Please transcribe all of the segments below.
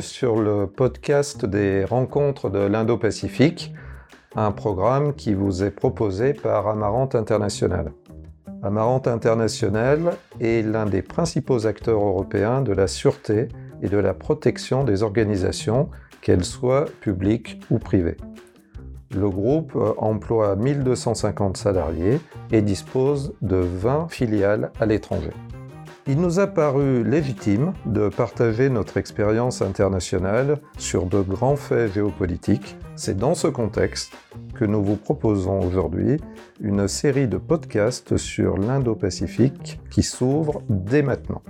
Sur le podcast des rencontres de l'Indo-Pacifique, un programme qui vous est proposé par Amarante International. Amarante International est l'un des principaux acteurs européens de la sûreté et de la protection des organisations, qu'elles soient publiques ou privées. Le groupe emploie 1250 salariés et dispose de 20 filiales à l'étranger. Il nous a paru légitime de partager notre expérience internationale sur de grands faits géopolitiques. C'est dans ce contexte que nous vous proposons aujourd'hui une série de podcasts sur l'Indo-Pacifique qui s'ouvre dès maintenant.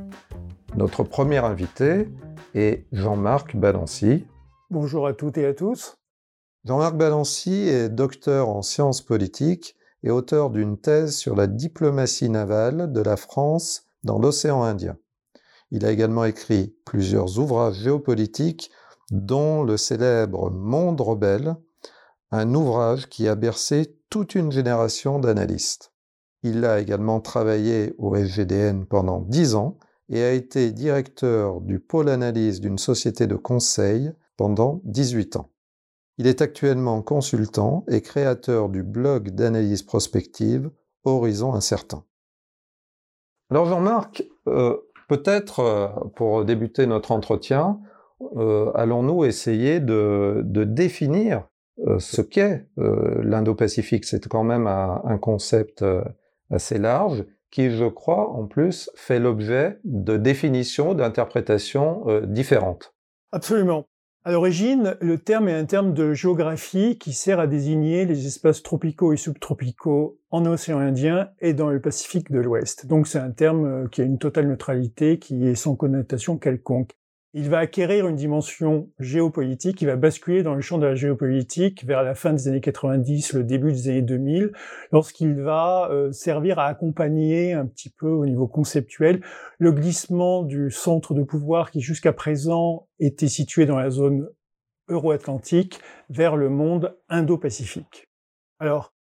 Notre premier invité est Jean-Marc Balancy. Bonjour à toutes et à tous. Jean-Marc Balancy est docteur en sciences politiques et auteur d'une thèse sur la diplomatie navale de la France dans l'océan Indien. Il a également écrit plusieurs ouvrages géopolitiques, dont le célèbre Monde rebelle, un ouvrage qui a bercé toute une génération d'analystes. Il a également travaillé au FGDN pendant dix ans et a été directeur du pôle analyse d'une société de conseil pendant 18 ans. Il est actuellement consultant et créateur du blog d'analyse prospective Horizon Incertain. Alors Jean-Marc, euh, peut-être euh, pour débuter notre entretien, euh, allons-nous essayer de, définir ce qu'est l'Indo-Pacifique? C'est quand même un, concept assez large qui, je crois, en plus, fait l'objet de définitions, d'interprétations différentes. Absolument. À l'origine, le terme est un terme de géographie qui sert à désigner les espaces tropicaux et subtropicaux en océan Indien et dans le Pacifique de l'Ouest. Donc c'est un terme euh, qui a une totale neutralité, qui est sans connotation quelconque il va acquérir une dimension géopolitique, il va basculer dans le champ de la géopolitique vers la fin des années 90, le début des années 2000, lorsqu'il va euh, servir à accompagner un petit peu au niveau conceptuel le glissement du centre de pouvoir qui jusqu'à présent était situé dans la zone euro-atlantique vers le monde indo-pacifique.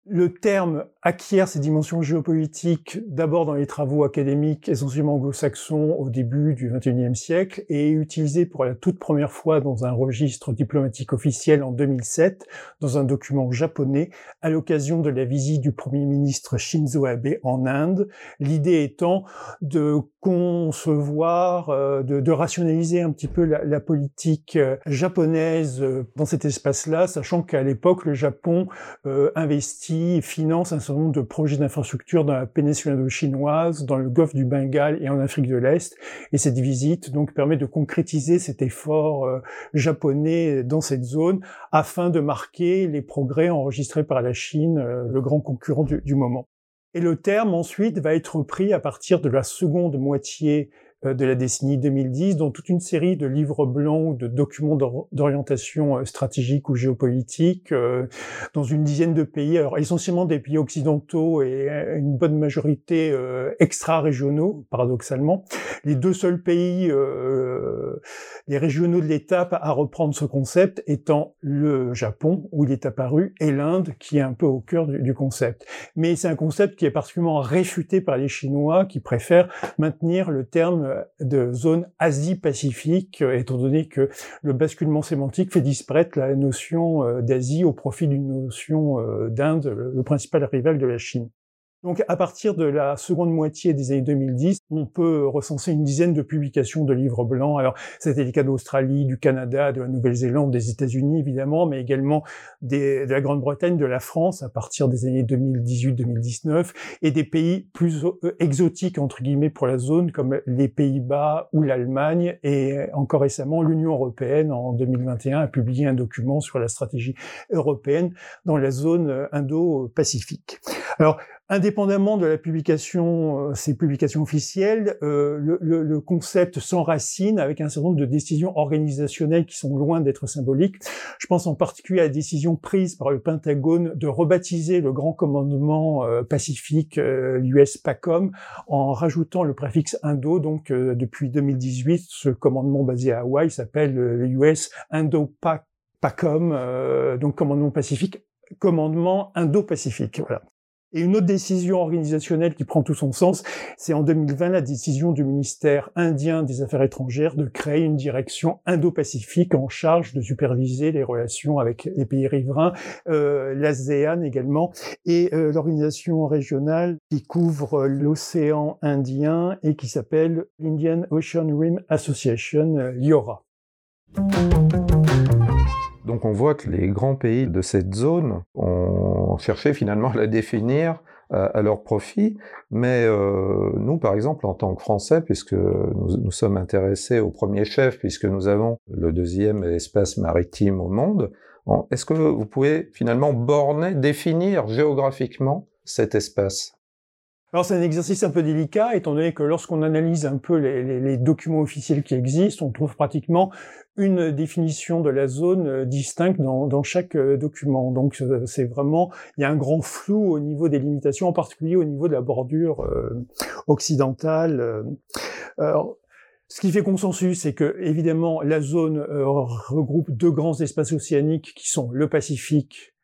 Le terme acquiert ses dimensions géopolitiques d'abord dans les travaux académiques essentiellement anglo-saxons au début du XXIe siècle et est utilisé pour la toute première fois dans un registre diplomatique officiel en 2007 dans un document japonais à l'occasion de la visite du Premier ministre Shinzo Abe en Inde, l'idée étant de concevoir, euh, de, rationaliser un petit peu la, politique euh, japonaise euh, dans cet espace-là, sachant qu'à l'époque le Japon investit finance un certain nombre de projets d'infrastructure dans la péninsule indo-chinoise, dans le golfe du Bengale et en Afrique de l'Est. Et cette visite donc permet de concrétiser cet effort euh, japonais dans cette zone afin de marquer les progrès enregistrés par la Chine, euh, le grand concurrent du, du moment. Et le terme ensuite va être pris à partir de la seconde moitié de la décennie 2010, dont toute une série de livres blancs ou de documents d'orientation euh, stratégique ou géopolitique euh, dans une dizaine de pays, alors essentiellement des pays occidentaux et une bonne majorité extra-régionaux, paradoxalement. Les deux seuls pays, les régionaux de l'étape à reprendre ce concept étant le Japon, où il est apparu, et l'Inde, qui est un peu au cœur du concept. Mais c'est un concept qui est particulièrement réfuté par les Chinois, qui préfèrent maintenir le terme de zone Asie-Pacifique, euh, étant donné que le basculement sémantique fait disparaître la notion euh, d'Asie au profit d'une notion euh, d'Inde, le principal rival de la Chine. Donc à partir de la seconde moitié des années 2010, on peut recenser une dizaine de publications de livres blancs. Alors c'était le cas d'Australie, du Canada, de la Nouvelle-Zélande, des États-Unis évidemment, mais également de la Grande-Bretagne, de la France à partir des années 2018-2019 et des pays plus euh, exotiques entre guillemets pour la zone comme les Pays-Bas ou l'Allemagne et encore récemment l'Union européenne en 2021 a publié un document sur la stratégie européenne dans la zone euh, Indo-Pacifique. Alors Indépendamment de la publication, euh, ces publications officielles, euh, le, le, le, concept s'enracine avec un certain nombre de décisions organisationnelles qui sont loin d'être symboliques. Je pense en particulier à la décision prise par le Pentagone de rebaptiser le Grand Commandement euh, Pacifique, l'US PACOM, en rajoutant le préfixe Indo. Donc depuis 2018, ce commandement basé à Hawaï s'appelle l'US Indo-PACOM, donc commandement pacifique, commandement Indo-Pacifique. Voilà. Et une autre décision organisationnelle qui prend tout son sens, c'est en 2020 la décision du ministère indien des Affaires étrangères de créer une direction Indo-Pacifique en charge de superviser les relations avec les pays riverains, euh, l'ASEAN également, et euh, l'organisation régionale qui couvre l'océan Indien et qui s'appelle l'Indian Ocean Rim Association, euh, LIORA. Donc on voit que les grands pays de cette zone ont cherché finalement à la définir euh, à, leur profit, mais euh, nous par exemple en tant que Français, puisque nous, nous sommes intéressés au premier chef, puisque nous avons le deuxième espace maritime au monde, est-ce que vous pouvez finalement borner, définir géographiquement cet espace? Alors c'est un exercice un peu délicat, étant donné que lorsqu'on analyse un peu les, documents officiels qui existent, on trouve pratiquement une définition de la zone euh, distincte dans, chaque euh, document. Donc euh, c'est vraiment, il y a un grand flou au niveau des limitations, en particulier au niveau de la bordure occidentale. Alors, ce qui fait consensus, c'est que évidemment la zone regroupe deux grands espaces océaniques qui sont le Pacifique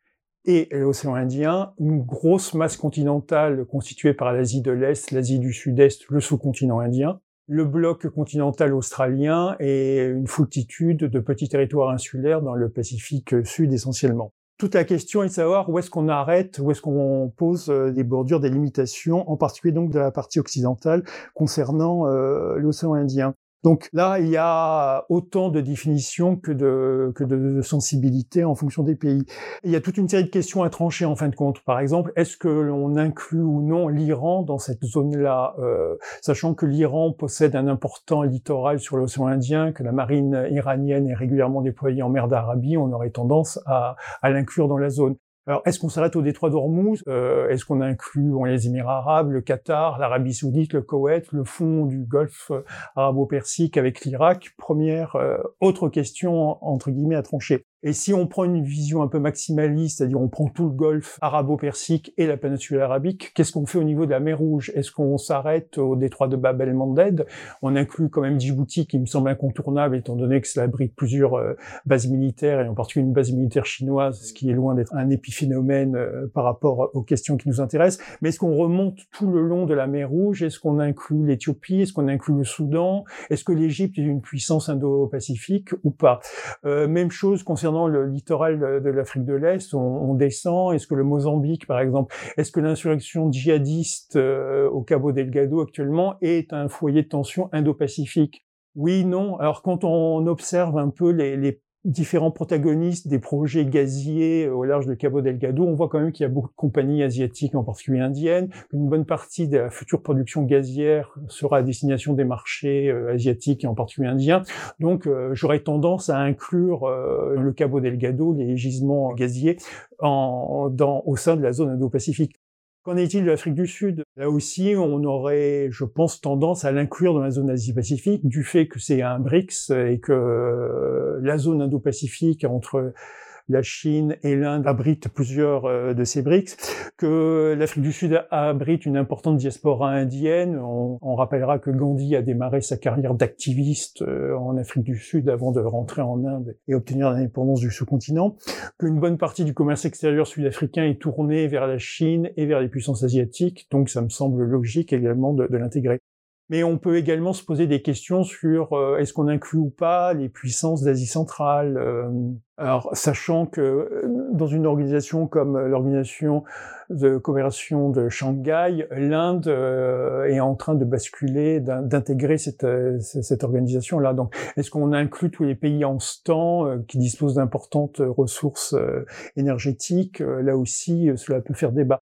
et l'océan Indien, une grosse masse continentale constituée par l'Asie de l'Est, l'Asie du Sud-Est, le sous-continent indien, le bloc continental australien et une foultitude de petits territoires insulaires dans le Pacifique Sud essentiellement. Toute la question est de savoir où est-ce qu'on arrête, où est-ce qu'on pose euh, des bordures, des limitations, en particulier donc de la partie occidentale concernant euh, l'océan Indien. Donc là, il y a autant de définitions que de, que de sensibilité en fonction des pays. Il y a toute une série de questions à trancher en fin de compte. Par exemple, est-ce que l'on inclut ou non l'Iran dans cette zone-là, euh, sachant que l'Iran possède un important littoral sur l'océan Indien, que la marine iranienne est régulièrement déployée en mer d'Arabie, on aurait tendance à, à l'inclure dans la zone. Alors, est-ce qu'on s'arrête au détroit d'Ormuz? Euh, Est-ce qu'on inclut les Émirats arabes, le Qatar, l'Arabie saoudite, le Koweït, le fond du Golfe euh, arabo-persique avec l'Irak? Première euh, autre question entre guillemets à trancher. Et si on prend une vision un peu maximaliste, c'est-à-dire on prend tout le golfe arabo-persique et la péninsule arabique, qu'est-ce qu'on fait au niveau de la mer Rouge? Est-ce qu'on s'arrête au détroit de Bab el-Mandeb? On inclut quand même Djibouti qui me semble incontournable étant donné que cela abrite plusieurs euh, bases militaires et en particulier une base militaire chinoise, ce qui est loin d'être un épiphénomène euh, par rapport aux questions qui nous intéressent. Mais est-ce qu'on remonte tout le long de la mer Rouge? Est-ce qu'on inclut l'Éthiopie? Est-ce qu'on inclut le Soudan? Est-ce que l'Égypte est une puissance indo-pacifique ou pas? Euh, Même chose concernant le littoral de l'Afrique de l'Est, on, descend. Est-ce que le Mozambique, par exemple, est-ce que l'insurrection djihadiste euh, au Cabo Delgado actuellement est un foyer de tension indo-pacifique? Oui, non. Alors quand on observe un peu les, les différents protagonistes des projets gaziers au large de Cabo Delgado, on voit quand même qu'il y a beaucoup de compagnies asiatiques, en particulier indiennes, qu'une bonne partie de la future production gazière sera à destination des marchés euh, asiatiques et en particulier indiens. Donc euh, j'aurais tendance à inclure euh, le Cabo Delgado, les gisements gaziers, au sein de la zone Indo-Pacifique. Qu'en est-il de l'Afrique du Sud? Là aussi, on aurait, je pense, tendance à l'inclure dans la zone Asie-Pacifique, du fait que c'est un BRICS et que la zone Indo-Pacifique entre la Chine et l'Inde abritent plusieurs euh, de ces BRICS, que l'Afrique du Sud abrite une importante diaspora indienne. On, rappellera que Gandhi a démarré sa carrière d'activiste euh, en Afrique du Sud avant de rentrer en Inde et obtenir l'indépendance du sous-continent, qu'une bonne partie du commerce extérieur sud-africain est tournée vers la Chine et vers les puissances asiatiques, donc ça me semble logique également de l'intégrer. Mais on peut également se poser des questions sur euh, est-ce qu'on inclut ou pas les puissances d'Asie centrale. Euh, alors, sachant que euh, dans une organisation comme l'organisation de coopération de Shanghai, l'Inde est en train de basculer, d'intégrer cette, cette organisation-là. Donc, est-ce qu'on inclut tous les pays en stand qui disposent d'importantes ressources énergétiques Là aussi, cela peut faire débat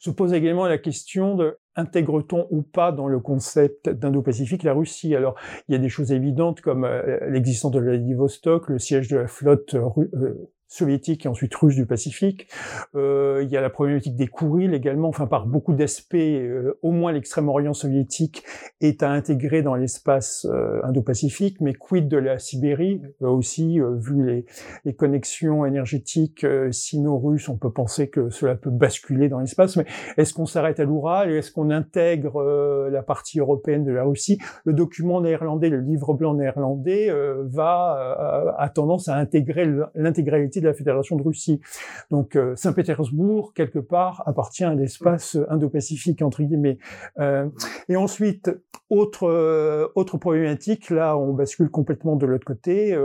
se pose également la question de intègre-t-on ou pas dans le concept d'Indo-Pacifique la Russie? Alors, il y a des choses évidentes comme euh, l'existence de Vladivostok, le siège de la flotte euh, soviétique et ensuite russe du Pacifique. Euh, il y a la problématique des Kourils également, enfin par beaucoup d'aspects, euh, au moins l'extrême-orient soviétique est à intégrer dans l'espace euh, indo-pacifique, mais quid de la Sibérie? Aussi, vu les, les, connexions énergétiques sino-russes, on peut penser que cela peut basculer dans l'espace, mais est-ce qu'on s'arrête à l'Oural Est-ce qu'on intègre la partie européenne de la Russie? Le document néerlandais, le livre blanc néerlandais, va a tendance à intégrer l'intégralité de la Fédération de Russie. Donc Saint-Pétersbourg, quelque part, appartient à l'espace indo-pacifique, entre guillemets. et ensuite, autre, autre problématique, là on bascule complètement de l'autre côté.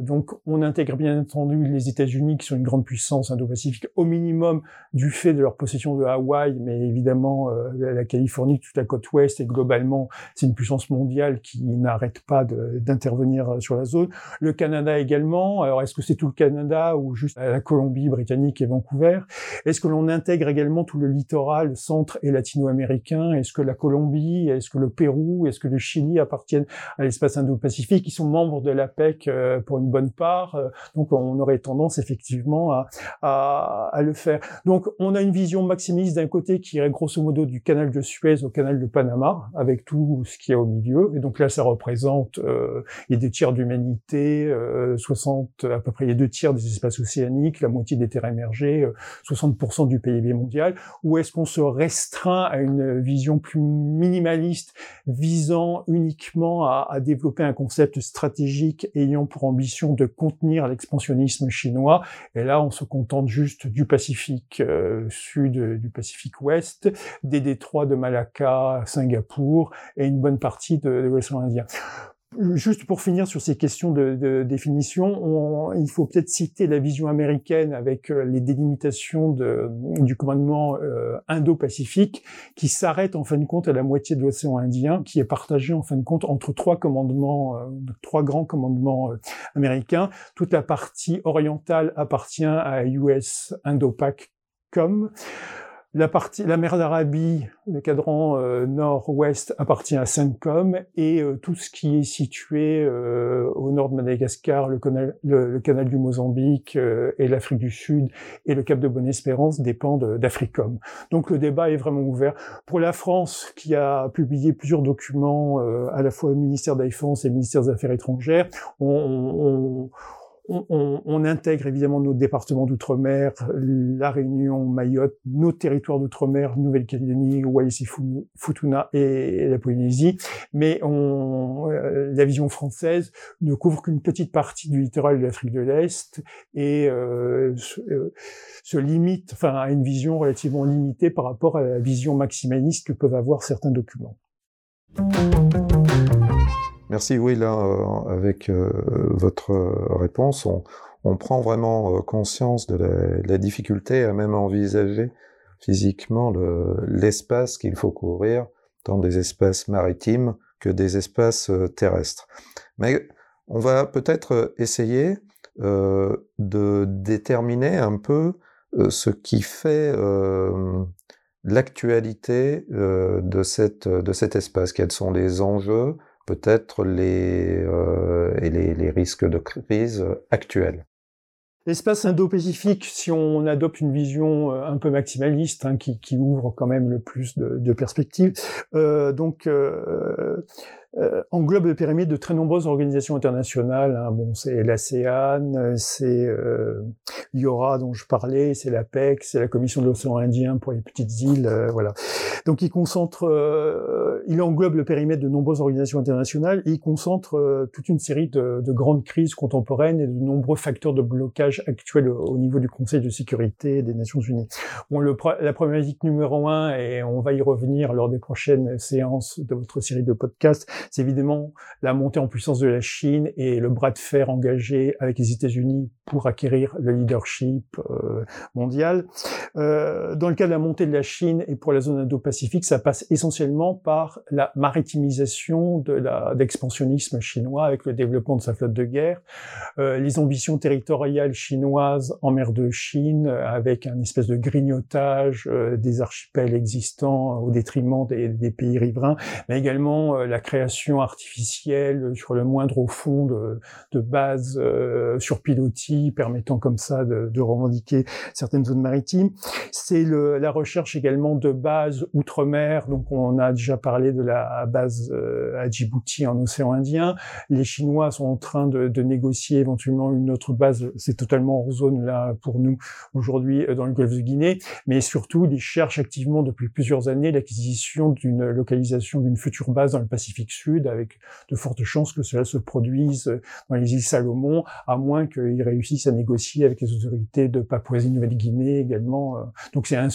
donc on intègre bien entendu les États-Unis qui sont une grande puissance indo-pacifique au minimum du fait de leur possession de Hawaï, mais évidemment la Californie, toute la côte ouest et globalement c'est une puissance mondiale qui n'arrête pas d'intervenir sur la zone. Le Canada également. Alors est-ce que c'est tout le Canada? Ou juste la Colombie-Britannique et Vancouver. Est-ce que l'on intègre également tout le littoral centre et latino-américain? Est-ce que la Colombie, est-ce que le Pérou, est-ce que le Chili appartiennent à l'espace Indo-Pacifique? Ils sont membres de l'APEC euh, pour une bonne part, euh, donc on aurait tendance effectivement à, à, à le faire. Donc on a une vision maximiste d'un côté qui irait grosso modo du canal de Suez au canal de Panama, avec tout ce qui est au milieu. Et donc là, ça représente euh, y a des tiers d'humanité, euh, 60 à peu près, y a deux tiers des la moitié des terres émergées, 60% du PIB mondial. Ou est-ce qu'on se restreint à une vision plus minimaliste, visant uniquement à, à développer un concept stratégique ayant pour ambition de contenir l'expansionnisme chinois? Et là, on se contente juste du Pacifique euh, Sud, du Pacifique Ouest, des détroits de Malacca, Singapour et une bonne partie de, de l'océan Indien. Juste pour finir sur ces questions de, définition, on, il faut peut-être citer la vision américaine avec euh, les délimitations du commandement euh, Indo-Pacifique qui s'arrête en fin de compte à la moitié de l'océan Indien, qui est partagé en fin de compte entre trois commandements, euh, trois grands commandements américains. Toute la partie orientale appartient à US Indo-Pac com. La partie, la mer d'Arabie, le cadran euh, nord-ouest appartient à CENTCOM et euh, tout ce qui est situé euh, au nord de Madagascar, le canal, le, canal du Mozambique et l'Afrique du Sud et le Cap de Bonne-Espérance dépendent d'Africom. Donc le débat est vraiment ouvert. Pour la France, qui a publié plusieurs documents à la fois au ministère de la Défense et au ministère des Affaires étrangères, on, on on, intègre évidemment nos départements d'outre-mer, la Réunion, Mayotte, nos territoires d'outre-mer, Nouvelle-Calédonie, Wallis et la Polynésie, mais euh, la vision française ne couvre qu'une petite partie du littoral de l'Afrique de l'Est et euh, se, euh, se, limite, enfin, à une vision relativement limitée par rapport à la vision maximaliste que peuvent avoir certains documents. Merci, oui, là, euh, avec euh, votre réponse, on, prend vraiment euh, conscience de la, difficulté à même envisager physiquement l'espace qu'il faut couvrir, tant des espaces maritimes que des espaces terrestres. Mais on va peut-être essayer euh, de déterminer un peu ce qui fait euh, l'actualité euh, de cet espace, quels sont les enjeux, peut-être les, euh, les, les, risques de crise actuels. L'espace indo-pacifique, si on adopte une vision euh, un peu maximaliste, hein, qui, ouvre quand même le plus de, de perspectives, euh, donc euh, englobe le périmètre de très nombreuses organisations internationales. Hein. Bon, c'est l'ASEAN, c'est euh, l'IORA dont je parlais, c'est l'APEC, c'est la Commission de l'océan Indien pour les petites îles, euh, voilà. Donc il concentre, euh, il englobe le périmètre de nombreuses organisations internationales et il concentre euh, toute une série de, de, grandes crises contemporaines et de nombreux facteurs de blocage actuels au, niveau du Conseil de sécurité des Nations Unies. Bon, le, la problématique numéro un, et on va y revenir lors des prochaines séances de votre série de podcasts, c'est évidemment la montée en puissance de la Chine et le bras de fer engagé avec les États-Unis pour acquérir le leadership euh, mondial. Euh, dans le cas de la montée de la Chine et pour la zone Indo-Pacifique, ça passe essentiellement par la maritimisation de la d'expansionnisme chinois avec le développement de sa flotte de guerre, euh, les ambitions territoriales chinoises en mer de Chine avec un espèce de grignotage des archipels existants au détriment des, des pays riverains, mais également la création artificielle sur le moindre fond de, bases euh, sur pilotis permettant comme ça de, revendiquer certaines zones maritimes. C'est la recherche également de bases outre-mer. Donc on a déjà parlé de la base euh, à Djibouti en océan Indien. Les Chinois sont en train de, de négocier éventuellement une autre base. C'est totalement hors zone là pour nous aujourd'hui euh, dans le golfe de Guinée. Mais surtout, ils cherchent activement depuis plusieurs années l'acquisition d'une localisation d'une future base dans le Pacifique Sud Avec de fortes chances que cela se produise dans les îles Salomon, à moins qu'ils réussissent à négocier avec les autorités de Papouasie-Nouvelle-Guinée également. Donc c'est un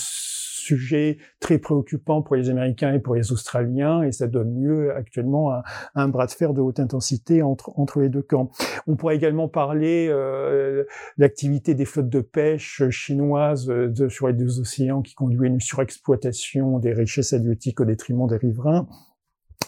sujet très préoccupant pour les Américains et pour les Australiens, et ça donne lieu actuellement à, un bras de fer de haute intensité entre, entre les deux camps. On pourrait également parler euh, l'activité des flottes de pêche chinoises euh, de, sur les deux océans qui conduit à une surexploitation des richesses halieutiques au détriment des riverains.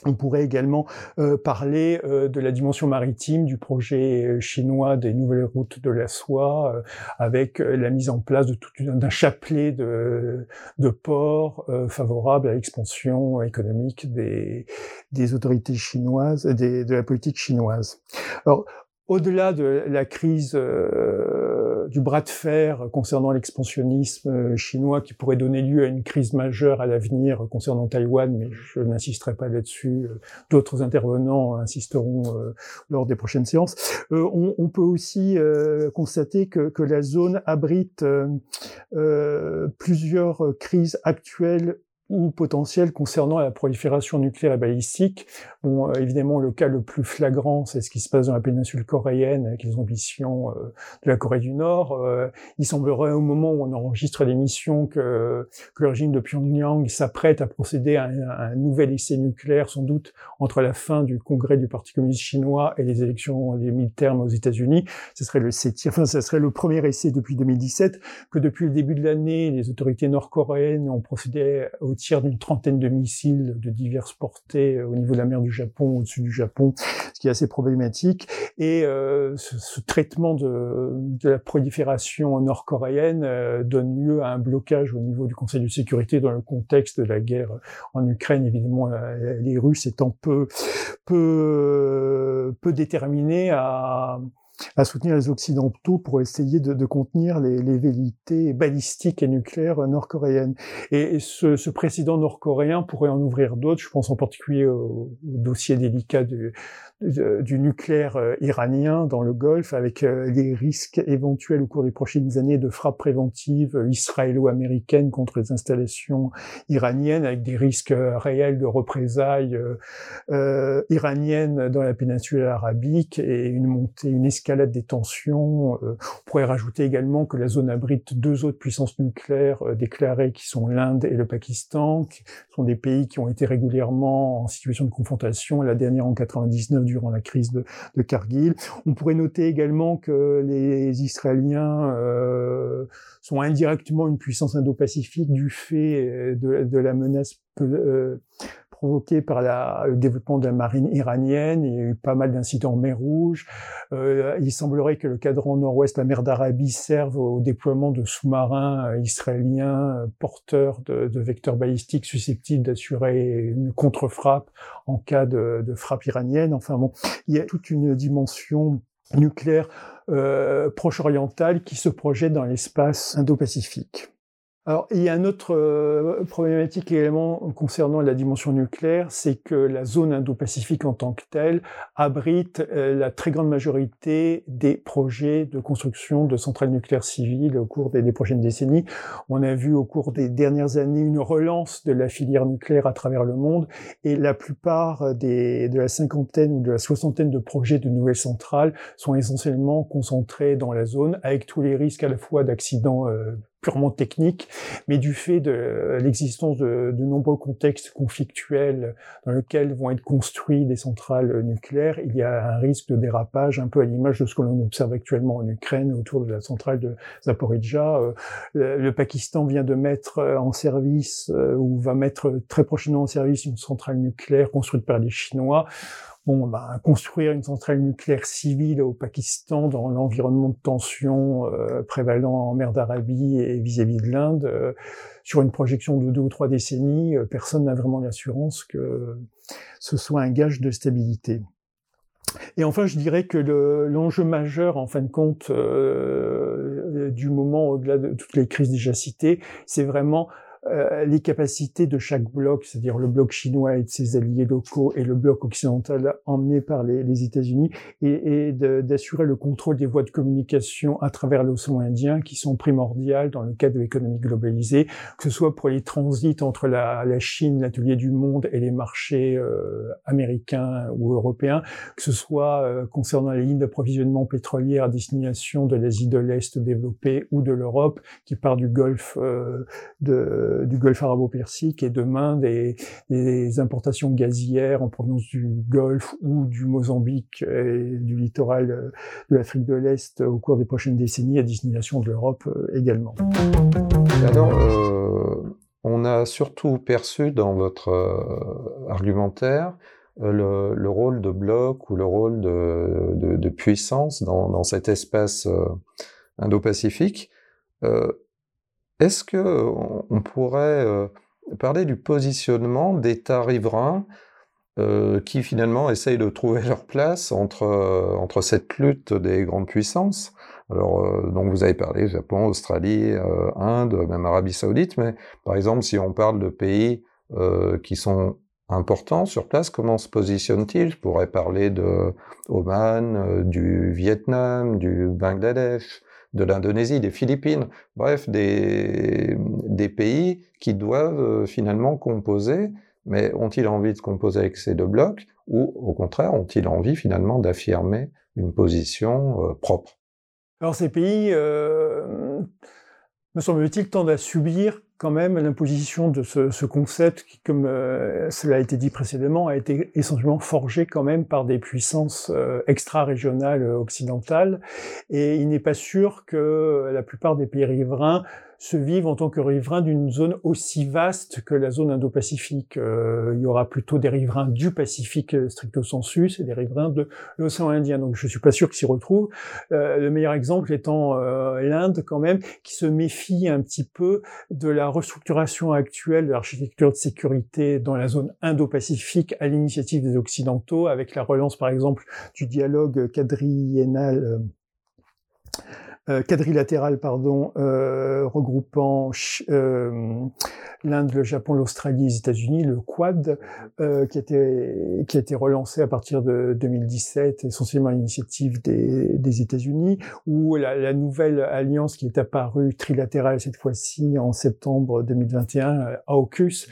On pourrait également euh, parler euh, de la dimension maritime du projet euh, chinois des nouvelles routes de la soie, avec la mise en place d'un chapelet de, de ports favorables à l'expansion économique des, des autorités chinoises, des, de la politique chinoise. Alors, au-delà de la crise euh, du bras de fer concernant l'expansionnisme euh, chinois qui pourrait donner lieu à une crise majeure à l'avenir concernant Taïwan, mais je n'insisterai pas là-dessus, euh, d'autres intervenants insisteront lors des prochaines séances, on, peut aussi constater que, la zone abrite plusieurs crises actuelles ou potentiel concernant la prolifération nucléaire et balistique. Bon, euh, évidemment, le cas le plus flagrant, c'est ce qui se passe dans la péninsule coréenne avec les ambitions euh, de la Corée du Nord. Euh, il semblerait au moment où on enregistre l'émission que, que le régime de Pyongyang s'apprête à procéder à un, nouvel essai nucléaire, sans doute entre la fin du congrès du Parti communiste chinois et les élections des mi-termes aux États-Unis. Ce serait le septième, enfin, ce serait le premier essai depuis 2017 que depuis le début de l'année, les autorités nord-coréennes ont procédé au tir d'une trentaine de missiles de diverses portées euh, au niveau de la mer du Japon, au-dessus du Japon, ce qui est assez problématique. Et euh, ce, traitement de, de, la prolifération nord-coréenne euh, donne lieu à un blocage au niveau du Conseil de sécurité dans le contexte de la guerre en Ukraine. Évidemment, les Russes étant peu peu peu déterminés à à soutenir les Occidentaux pour essayer de, de contenir les, les, balistiques et nucléaires nord-coréennes. Et, ce, ce, précédent nord-coréen pourrait en ouvrir d'autres. Je pense en particulier au, au dossier délicat du, du nucléaire euh, iranien dans le Golfe, avec euh, les risques éventuels au cours des prochaines années de frappes préventives euh, israélo-américaines contre les installations iraniennes, avec des risques réels de représailles euh, iraniennes dans la péninsule arabique et une montée, une escalade des tensions. on pourrait rajouter également que la zone abrite deux autres puissances nucléaires déclarées, qui sont l'Inde et le Pakistan, qui sont des pays qui ont été régulièrement en situation de confrontation. La dernière en 99 durant la crise de, de Cargill. On pourrait noter également que les Israéliens euh, sont indirectement une puissance indo-pacifique du fait euh, de la menace euh, provoqué par la, le développement de la marine iranienne. Il y a eu pas mal d'incidents en mer Rouge. Euh, il semblerait que le cadran nord-ouest, la mer d'Arabie, serve au déploiement de sous-marins euh, israéliens euh, porteurs de, de, vecteurs balistiques susceptibles d'assurer une contre-frappe en cas de, de, frappe iranienne. Enfin bon, il y a toute une dimension nucléaire euh, proche-orientale qui se projette dans l'espace indo-pacifique. Alors, il y a un autre euh, problématique également concernant la dimension nucléaire, c'est que la zone Indo-Pacifique en tant que telle abrite euh, la très grande majorité des projets de construction de centrales nucléaires civiles au cours des, prochaines décennies. On a vu au cours des dernières années une relance de la filière nucléaire à travers le monde, et la plupart des, de la cinquantaine ou de la soixantaine de projets de nouvelles centrales sont essentiellement concentrés dans la zone, avec tous les risques à la fois d'accidents euh, purement technique, mais du fait de l'existence de, de, nombreux contextes conflictuels dans lesquels vont être construits des centrales nucléaires, il y a un risque de dérapage un peu à l'image de ce que l'on observe actuellement en Ukraine autour de la centrale de Zaporizhzhia. Euh, le Pakistan vient de mettre en service euh, ou va mettre très prochainement en service une centrale nucléaire construite par les Chinois bon, bah, construire une centrale nucléaire civile au Pakistan dans l'environnement de tension euh, prévalant en mer d'Arabie et vis-à-vis de l'Inde, euh, sur une projection de deux ou trois décennies, euh, personne n'a vraiment l'assurance que ce soit un gage de stabilité. Et enfin, je dirais que l'enjeu majeur, en fin de compte, du moment, au-delà de toutes les crises déjà citées, c'est vraiment euh, les capacités de chaque bloc, c'est-à-dire le bloc chinois et de ses alliés locaux et le bloc occidental emmené par les, les États-Unis, et, et d'assurer le contrôle des voies de communication à travers l'océan Indien, qui sont primordiales dans le cadre de l'économie globalisée, que ce soit pour les transits entre la, la Chine, l'atelier du monde, et les marchés euh, américains ou européens, que ce soit euh, concernant les lignes d'approvisionnement pétrolière à destination de l'Asie de l'Est développée ou de l'Europe, qui part du Golfe du Golfe arabo-persique et demain des, importations gazières en provenance du Golfe ou du Mozambique et du littoral euh, de l'Afrique de l'Est au cours des prochaines décennies à destination de l'Europe euh, également. Alors, euh, on a surtout perçu dans votre argumentaire le, le, rôle de bloc ou le rôle de, puissance dans, cet espace Indo-Pacifique. Est-ce que on pourrait euh, parler du positionnement d'États riverains euh, qui finalement essayent de trouver leur place entre, entre cette lutte des grandes puissances? Alors, vous avez parlé Japon, Australie, Inde, même Arabie Saoudite, mais par exemple, si on parle de pays qui sont importants sur place, comment se positionnent-ils? Je pourrais parler de Oman, du Vietnam, du Bangladesh, de l'Indonésie, des Philippines, bref, des, pays qui doivent euh, finalement composer, mais ont-ils envie de composer avec ces deux blocs, ou au contraire, ont-ils envie finalement d'affirmer une position euh, propre? Alors ces pays, euh, me semble-t-il, tendent à subir quand même l'imposition de ce, ce, concept qui, comme euh, cela a été dit précédemment, a été essentiellement forgé quand même par des puissances euh, extra-régionales euh, occidentales. Et il n'est pas sûr que la plupart des pays riverains se vivent en tant que riverains d'une zone aussi vaste que la zone Indo-Pacifique. Euh, il y aura plutôt des riverains du Pacifique euh, stricto sensus et des riverains de l'océan Indien. Donc je suis pas sûr qu'ils s'y retrouvent. Euh, le meilleur exemple étant euh, l'Inde quand même, qui se méfie un petit peu de la restructuration actuelle de l'architecture de sécurité dans la zone Indo-Pacifique à l'initiative des Occidentaux, avec la relance par exemple du dialogue quadriennal euh, quadrilatéral pardon, euh, regroupant euh, l'Inde, le Japon, l'Australie, les États-Unis, le Quad, euh, qui, a été, qui a été relancé à partir de 2017, essentiellement à l'initiative des, des États-Unis, ou la, la, nouvelle alliance qui est apparue trilatérale cette fois-ci en septembre 2021, AUKUS,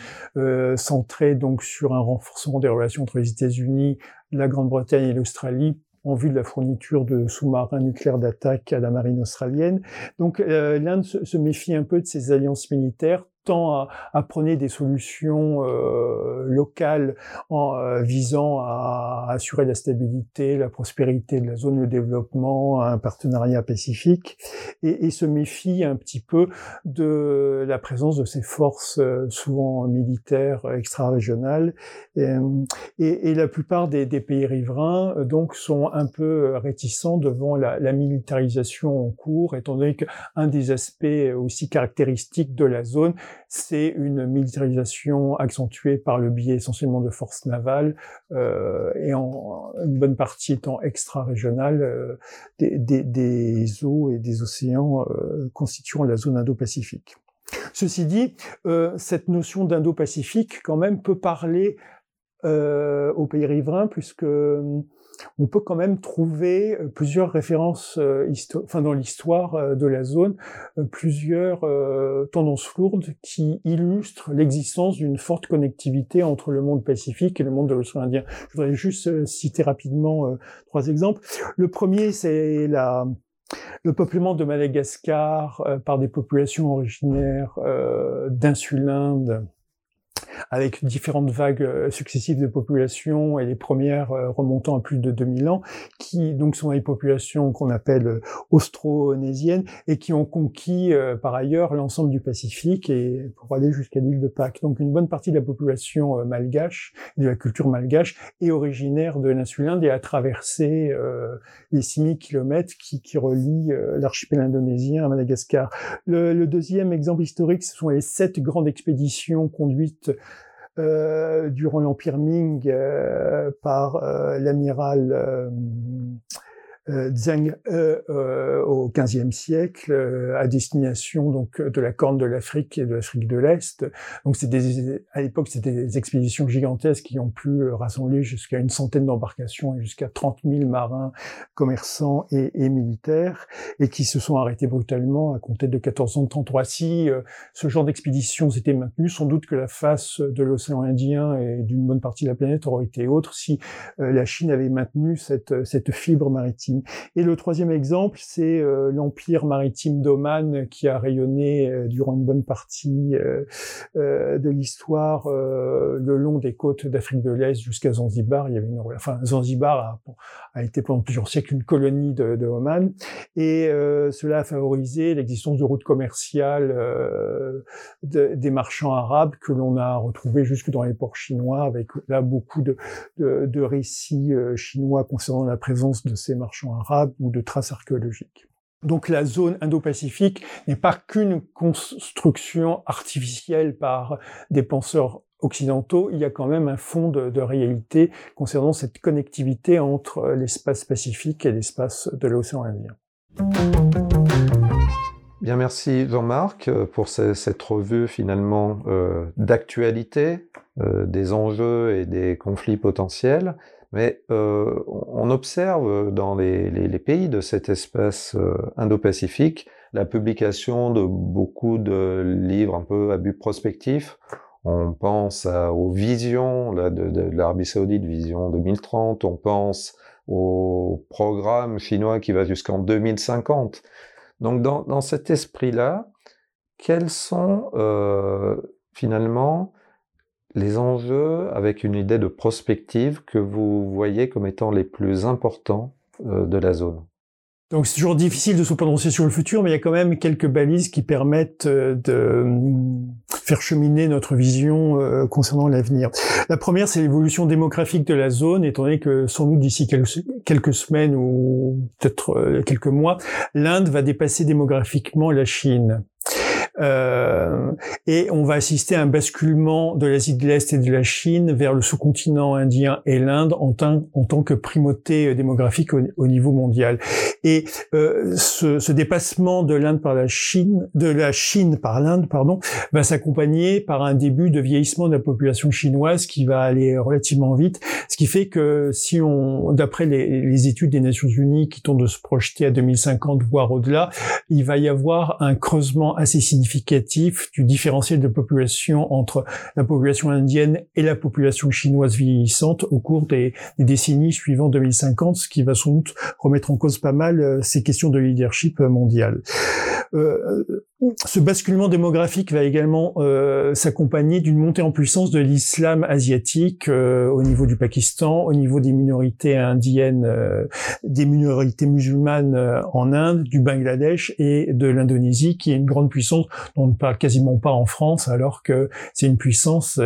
centrée donc sur un renforcement des relations entre les États-Unis, la Grande-Bretagne et l'Australie en vue de la fourniture de sous-marins nucléaires d'attaque à la marine australienne. Donc euh, l'Inde se, méfie un peu de ces alliances militaires à, à prôner des solutions euh, locales en euh, visant à assurer la stabilité, la prospérité de la zone, de développement, un partenariat pacifique, et, et, se méfie un petit peu de la présence de ces forces euh, souvent militaires extra-régionales. Et, et, la plupart des, des, pays riverains donc sont un peu réticents devant la, la militarisation en cours, étant donné qu'un des aspects aussi caractéristiques de la zone, c'est une militarisation accentuée par le biais essentiellement de forces navales euh, et en une bonne partie étant extra-régionale euh, des, eaux et des océans euh, constituant la zone Indo-Pacifique. Ceci dit, cette notion d'Indo-Pacifique quand même peut parler aux pays riverains puisque on peut quand même trouver euh, plusieurs références, euh, enfin dans l'histoire euh, de la zone, plusieurs tendances lourdes qui illustrent l'existence d'une forte connectivité entre le monde pacifique et le monde de l'océan Indien. Je voudrais juste citer rapidement trois exemples. Le premier, c'est la le peuplement de Madagascar par des populations originaires d'insulinde avec différentes vagues euh, successives de population et les premières euh, remontant à plus de 2000 ans, qui donc sont des populations qu'on appelle euh, austronésiennes et qui ont conquis par ailleurs l'ensemble du Pacifique et pour aller jusqu'à l'île de Pâques. Donc une bonne partie de la population malgache, de la culture malgache, est originaire de l'insulinde et a traversé les 6000 kilomètres qui, qui relient l'archipel indonésien à Madagascar. Le, le deuxième exemple historique, ce sont les sept grandes expéditions conduites durant l'Empire Ming euh, par euh, l'amiral euh, Zheng euh, au XVe siècle à destination donc de la Corne de l'Afrique et de l'Afrique de l'Est. Donc c'est à l'époque c'était des expéditions gigantesques qui ont pu rassembler jusqu'à une centaine d'embarcations et jusqu'à 30 000 marins, commerçants et, militaires et qui se sont arrêtés brutalement à compter de 1433. Si ce genre d'expédition s'était maintenu, sans doute que la face de l'océan Indien et d'une bonne partie de la planète aurait été autre si la Chine avait maintenu cette, cette fibre maritime. Et le troisième exemple, c'est euh, l'empire maritime d'Oman qui a rayonné euh, durant une bonne partie euh, de l'histoire le long des côtes d'Afrique de l'Est jusqu'à Zanzibar. Il y avait une, enfin Zanzibar a, a, été pendant plusieurs siècles une colonie de, de Oman, et cela a favorisé l'existence de routes commerciales de, des marchands arabes que l'on a retrouvés jusque dans les ports chinois, avec là beaucoup de, de, de récits chinois concernant la présence de ces marchands arabes ou de traces archéologiques. Donc la zone Indo-Pacifique n'est pas qu'une construction artificielle par des penseurs occidentaux, il y a quand même un fond de, réalité concernant cette connectivité entre l'espace pacifique et l'espace de l'océan Indien. Bien, merci Jean-Marc pour cette revue finalement euh, d'actualité, euh, des enjeux et des conflits potentiels. Mais euh, on observe dans les, pays de cet espace euh, Indo-Pacifique la publication de beaucoup de livres un peu à but prospectif. On pense aux visions là, de, l'Arabie Saoudite, Vision 2030. On pense au programme chinois qui va jusqu'en 2050. Donc dans, dans cet esprit-là, quels sont euh, finalement les enjeux avec une idée de prospective que vous voyez comme étant les plus importants euh, de la zone donc c'est toujours difficile de se prononcer sur le futur, mais il y a quand même quelques balises qui permettent euh, de euh, faire cheminer notre vision concernant l'avenir. La première, c'est l'évolution démographique de la zone, étant donné que sans doute d'ici quelques semaines ou peut-être quelques mois, l'Inde va dépasser démographiquement la Chine. Euh, et on va assister à un basculement de l'Asie de l'Est et de la Chine vers le sous-continent indien et l'Inde en, tant que primauté démographique au, niveau mondial. Et euh, ce, dépassement de l'Inde par la Chine, de la Chine par l'Inde, pardon, va s'accompagner par un début de vieillissement de la population chinoise qui va aller relativement vite, ce qui fait que si on, d'après les, les études des Nations Unies qui tentent de se projeter à 2050 voire au-delà, il va y avoir un creusement assez significatif significatif du différentiel de population entre la population indienne et la population chinoise vieillissante au cours des, décennies suivant 2050, ce qui va sans doute remettre en cause pas mal euh, ces questions de leadership mondial. Euh, ce basculement démographique va également euh, s'accompagner d'une montée en puissance de l'islam asiatique euh, au niveau du Pakistan, au niveau des minorités indiennes, euh, des minorités musulmanes euh, en Inde, du Bangladesh et de l'Indonésie, qui est une grande puissance dont on ne parle quasiment pas en France, alors que c'est une puissance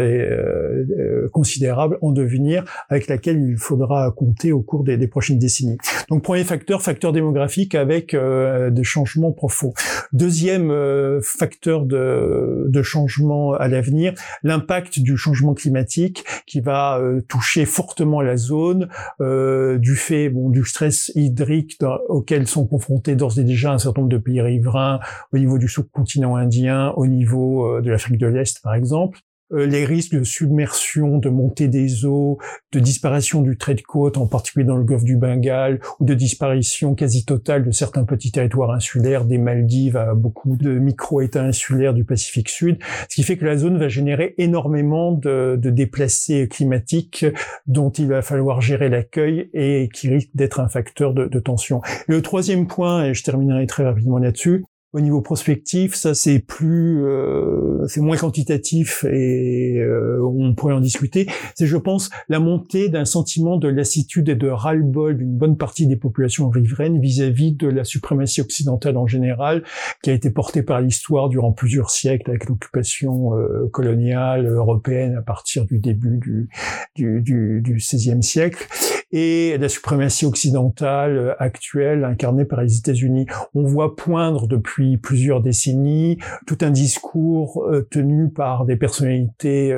considérable en devenir, avec laquelle il faudra compter au cours des, des prochaines décennies. Donc premier facteur, facteur démographique avec des changements profonds. Deuxième euh, facteur de, de changement à l'avenir, l'impact du changement climatique qui va euh, toucher fortement la zone euh, du fait bon, du stress hydrique auquel sont confrontés d'ores et déjà un certain nombre de pays riverains au niveau du sous-continent indien, au niveau de l'Afrique de l'Est par exemple. Euh, les risques de submersion, de montée des eaux, de disparition du trait de côte, en particulier dans le golfe du Bengale, ou de disparition quasi totale de certains petits territoires insulaires, des Maldives à beaucoup de micro-États insulaires du Pacifique Sud, ce qui fait que la zone va générer énormément de, déplacés climatiques dont il va falloir gérer l'accueil et qui risque d'être un facteur de, de tension. le troisième point, et je terminerai très rapidement là-dessus, au niveau prospectif, ça c'est plus, euh, c'est moins quantitatif et euh, on pourrait en discuter. C'est, je pense, la montée d'un sentiment de lassitude et de ras-le-bol d'une bonne partie des populations riveraines vis-à-vis de la suprématie occidentale en général, qui a été portée par l'histoire durant plusieurs siècles avec l'occupation euh, coloniale européenne à partir du début du, du, du, du siècle et la suprématie occidentale actuelle incarnée par les États-Unis. On voit poindre depuis plusieurs décennies tout un discours tenu par des personnalités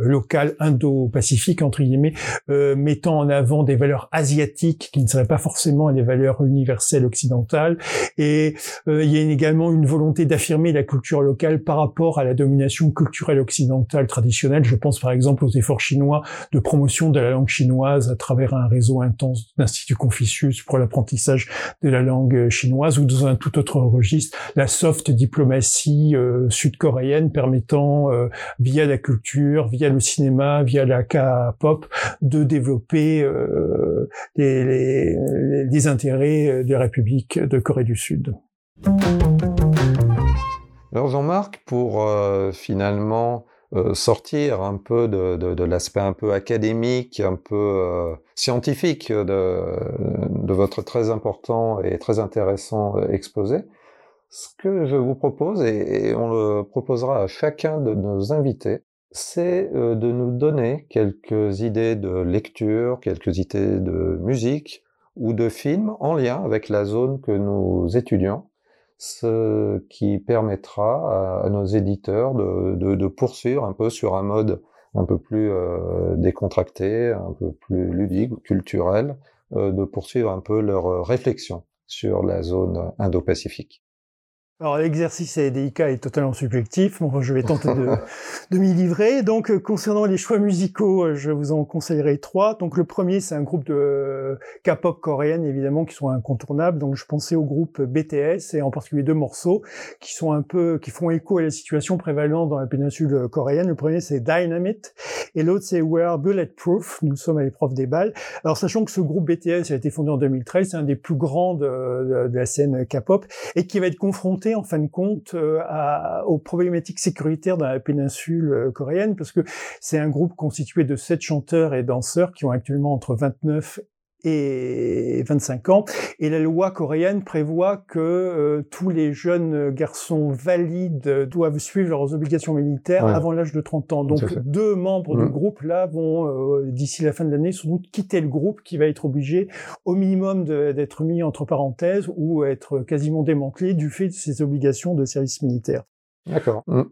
locales indo-pacifiques entre guillemets, mettant en avant des valeurs asiatiques qui ne seraient pas forcément les valeurs universelles occidentales. Et il y a également une volonté d'affirmer la culture locale par rapport à la domination culturelle occidentale traditionnelle. Je pense par exemple aux efforts chinois de promotion de la langue chinoise à travers un réseau intense d'instituts Confucius pour l'apprentissage de la langue chinoise ou dans un tout autre registre, la soft diplomatie euh, sud-coréenne permettant euh, via la culture, via le cinéma, via la K-pop de développer euh, les, les, intérêts des républiques de Corée du Sud. Alors Jean-Marc, pour euh, finalement euh, sortir un peu de, de, de l'aspect un peu académique, un peu euh, scientifique de, de, votre très important et très intéressant exposé, ce que je vous propose, et, et, on le proposera à chacun de nos invités, c'est de nous donner quelques idées de lecture, quelques idées de musique ou de films en lien avec la zone que nous étudions ce qui permettra à, nos éditeurs de, de, poursuivre un peu sur un mode un peu plus euh, décontracté, un peu plus ludique, culturel, euh, de poursuivre un peu leur réflexion sur la zone Indo-Pacifique. Alors l'exercice délicat et totalement subjectif, bon, je vais tenter de, de m'y livrer. Donc euh, concernant les choix musicaux, euh, je vous en conseillerai trois. Donc le premier, c'est un groupe de euh, K-pop coréenne, évidemment, qui sont incontournables. Donc je pensais au groupe BTS et en particulier deux morceaux qui sont un peu, qui font écho à la situation prévalente dans la péninsule coréenne. Le premier, c'est Dynamite et l'autre, c'est We're Bulletproof. Nous sommes à l'épreuve des balles. Alors sachant que ce groupe BTS a été fondé en 2013, c'est un des plus grands de, de la scène K-pop et qui va être confronté en fin de compte euh, aux problématiques sécuritaires dans la péninsule euh, coréenne parce que c'est un groupe constitué de sept chanteurs et danseurs qui ont actuellement entre 29 et 25 ans. Et la loi coréenne prévoit que euh, tous les jeunes garçons valides doivent suivre leurs obligations militaires avant l'âge de 30 ans. Donc deux membres du mmh. groupe là vont euh, d'ici la fin de l'année sans doute quitter le groupe qui va être obligé au minimum d'être mis entre parenthèses ou être quasiment démantelé du fait de ses obligations de service militaire. D'accord. Mmh.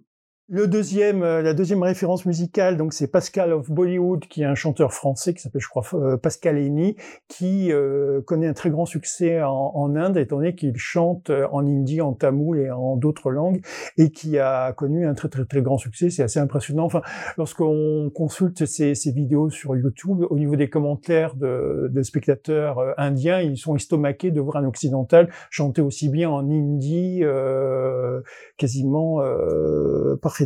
Le deuxième, euh, la deuxième référence musicale, donc c'est Pascal of Bollywood, qui est un chanteur français qui s'appelle, je crois, euh, Pascal Eni, qui euh, connaît un très grand succès en, Inde, étant donné qu'il chante en hindi, en tamoul et en d'autres langues, et qui a connu un très très très grand succès. C'est assez impressionnant. Enfin, lorsqu'on consulte ces, ces, vidéos sur YouTube, au niveau des commentaires de, de, spectateurs indiens, ils sont estomaqués de voir un occidental chanter aussi bien en hindi, quasiment parfaitement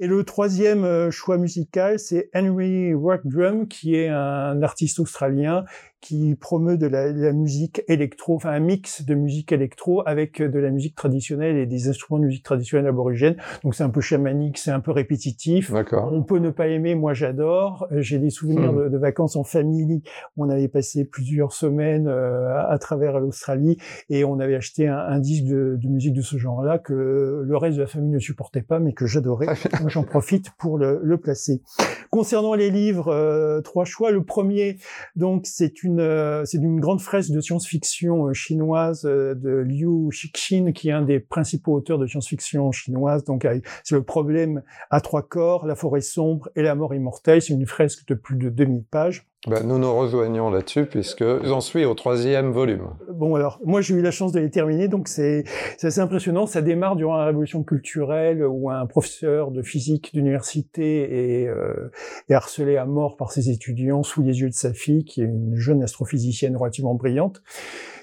et le troisième euh, choix musical, c'est Henry Workdrum, qui est un artiste australien qui promeut de la, musique électro, enfin un mix de musique électro avec de la musique traditionnelle et des instruments de musique traditionnelle aborigène. Donc c'est un peu chamanique, c'est un peu répétitif. On peut ne pas aimer, moi j'adore. J'ai des souvenirs hmm. de, vacances en famille. On avait passé plusieurs semaines euh, à, travers l'Australie et on avait acheté un, disque de, musique de ce genre-là que le reste de la famille ne supportait pas, mais que j'adorais. J'en profite pour le, le, placer. Concernant les livres, euh, trois choix. Le premier, donc c'est une euh, c'est d'une grande fresque de science-fiction euh, chinoise euh, de Liu Cixin, qui est un des principaux auteurs de science-fiction chinoise. Donc, c'est le problème à trois corps, la forêt sombre et la mort immortelle. C'est une fresque de plus de 2000 pages. Ben, nous nous rejoignons là-dessus puisque j'en suis au troisième volume. Bon alors, moi j'ai eu la chance de les terminer, donc c'est assez impressionnant. Ça démarre durant la révolution culturelle où un professeur de physique d'université est, euh, est harcelé à mort par ses étudiants sous les yeux de sa fille, qui est une jeune astrophysicienne relativement brillante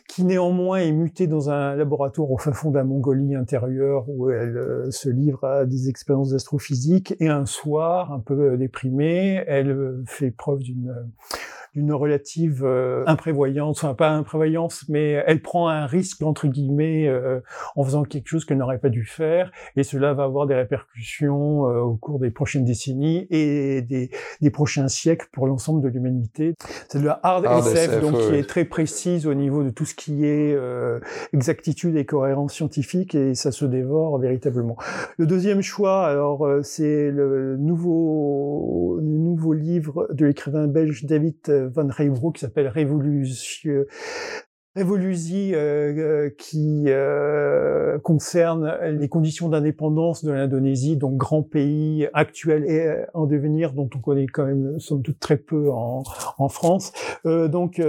qui néanmoins est mutée dans un laboratoire au fin fond de la Mongolie intérieure où elle euh, se livre à des expériences d'astrophysique et un soir, un peu déprimée, elle euh, fait preuve d'une d'une relative euh, imprévoyance, enfin pas imprévoyance, mais elle prend un risque entre guillemets euh, en faisant quelque chose qu'elle n'aurait pas dû faire, et cela va avoir des répercussions euh, au cours des prochaines décennies et des, des prochains siècles pour l'ensemble de l'humanité. C'est de la hard, SF, donc qui est très précise au niveau de tout ce qui est euh, exactitude et cohérence scientifique, et ça se dévore véritablement. Le deuxième choix, alors c'est le nouveau, le nouveau livre de l'écrivain belge David von Reybrouck qui s'appelle Révolution, Révolusie euh, euh, qui euh, concerne les conditions d'indépendance de l'Indonésie, donc grand pays actuel et en devenir, dont on connaît quand même somme toute très peu en, en France. donc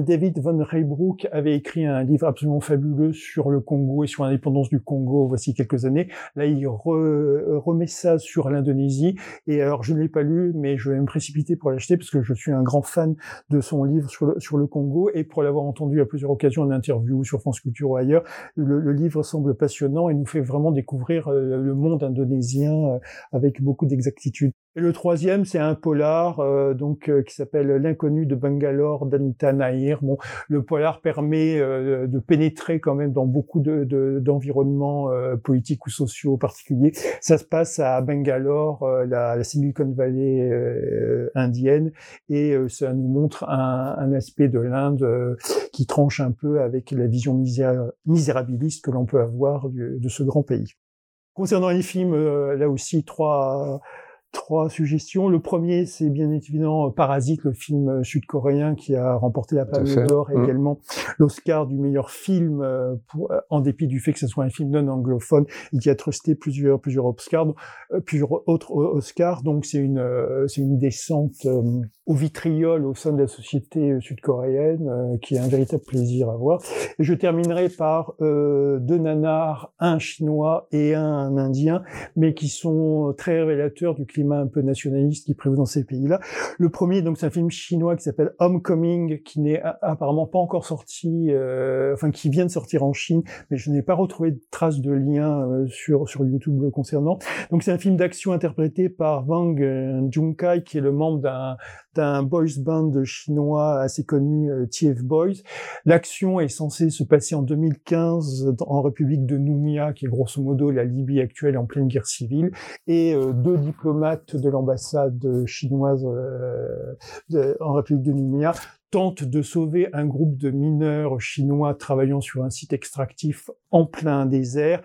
David von Reybrouck avait écrit un livre absolument fabuleux sur le Congo et sur l'indépendance du Congo voici quelques années. Là, il remet ça sur l'Indonésie. Et alors, je ne l'ai pas lu, mais je vais me précipiter pour l'acheter parce que je suis un grand fan de son livre sur le, sur le Congo et pour l'avoir entendu à plusieurs occasion d'interview sur France Culture ou ailleurs. Le, livre semble passionnant et nous fait vraiment découvrir euh, le monde indonésien euh, avec beaucoup d'exactitude. Et le troisième, c'est un polar euh, donc euh, qui s'appelle L'inconnu de Bangalore d'Anita Nair. Bon, le polar permet euh, de pénétrer quand même dans beaucoup de, d'environnements politiques ou sociaux particuliers. Ça se passe à Bangalore, la, la, Silicon Valley indienne, et ça nous montre un, un aspect de l'Inde qui tranche un peu avec la vision misérabiliste que l'on peut avoir de ce grand pays. Concernant les films, là aussi trois trois suggestions. Le premier, c'est bien évidemment Parasite, le film euh, sud-coréen qui a remporté la Palme d'Or et mmh. également l'Oscar du meilleur film, euh, pour, euh, en dépit du fait que ce soit un film non anglophone et qui a trusté plusieurs plusieurs Oscars, plusieurs autres Oscars. Donc c'est une c'est une descente au vitriol au sein de la société sud-coréenne qui est un véritable plaisir à voir. Et je terminerai par deux nanars, un chinois et un indien, mais qui sont très révélateurs du climat un peu nationaliste qui prévaut dans ces pays-là. Le premier, donc, c'est un film chinois qui s'appelle Homecoming, qui n'est apparemment pas encore sorti, euh, enfin, qui vient de sortir en Chine, mais je n'ai pas retrouvé de traces de lien euh, sur sur YouTube le concernant. Donc, c'est un film d'action interprété par Wang euh, Junkai, qui est le membre d'un d'un boys band chinois assez connu, euh, TF Boys. L'action est censée se passer en 2015 en République de Noumia, qui est grosso modo la Libye actuelle en pleine guerre civile, et euh, deux diplomates de l'ambassade chinoise euh, en République de Noumia tentent de sauver un groupe de mineurs chinois travaillant sur un site extractif en plein désert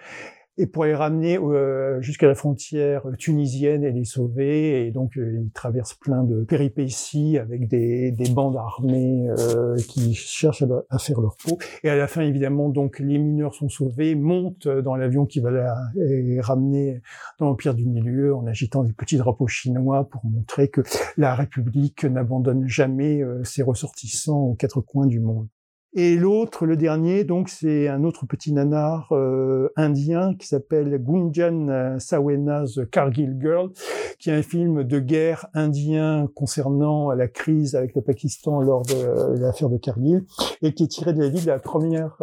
et pour les ramener euh, jusqu'à la frontière tunisienne et les sauver. Et donc, euh, ils traversent plein de péripéties avec des, des bandes armées euh, qui cherchent à, faire leur peau. Et à la fin, évidemment, donc les mineurs sont sauvés, montent dans l'avion qui va les ramener dans l'Empire du Milieu en agitant des petits drapeaux chinois pour montrer que la République n'abandonne jamais ses ressortissants aux quatre coins du monde. Et l'autre, le dernier, donc c'est un autre petit nanar euh, indien qui s'appelle Gunjan euh, Sawena's Kargil Girl, qui est un film de guerre indien concernant la crise avec le Pakistan lors de euh, l'affaire de Kargil, et qui est tiré de la vie de la première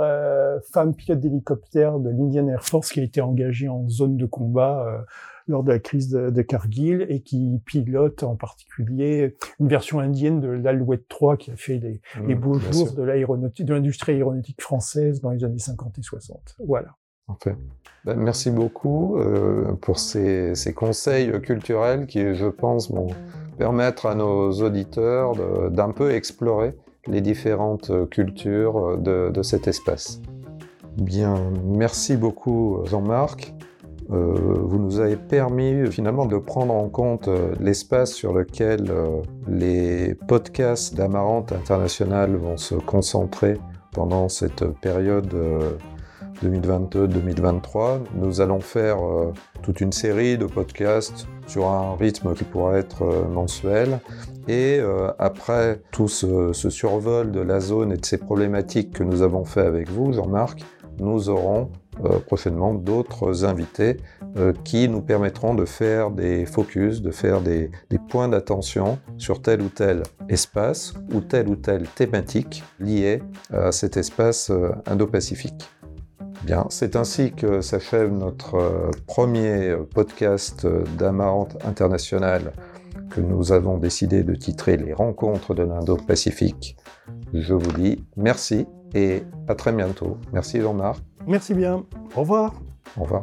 femme pilote d'hélicoptère de l'Indian Air Force qui a été engagée en zone de combat lors de la crise de, de, Cargill et qui pilote en particulier une version indienne de l'Alouette 3 qui a fait les, mmh, les beaux jours de l'aéronautique, de l'industrie aéronautique française dans les années 50 et 60. Voilà. Ben, merci beaucoup euh, pour ces, ces, conseils culturels qui, je pense, vont permettre à nos auditeurs d'un peu explorer les différentes cultures de, de cet espace. Bien, merci beaucoup Jean-Marc. Euh, vous nous avez permis finalement de prendre en compte euh, l'espace sur lequel euh, les podcasts d'Amarante International vont se concentrer pendant cette période 2022-2023. Nous allons faire toute une série de podcasts sur un rythme qui pourra être mensuel. Et après tout ce, ce, survol de la zone et de ces problématiques que nous avons fait avec vous, Jean-Marc, nous aurons prochainement d'autres invités euh, qui nous permettront de faire des focus, de faire des, points d'attention sur tel ou tel espace ou telle ou telle thématique liée à cet espace euh, indo-pacifique. Bien, c'est ainsi que s'achève notre premier podcast d'Amarante International que nous avons décidé de titrer Les rencontres de l'Indo-Pacifique. Je vous dis merci et à très bientôt. Merci Jean-Marc. Merci bien. Au revoir. Au revoir.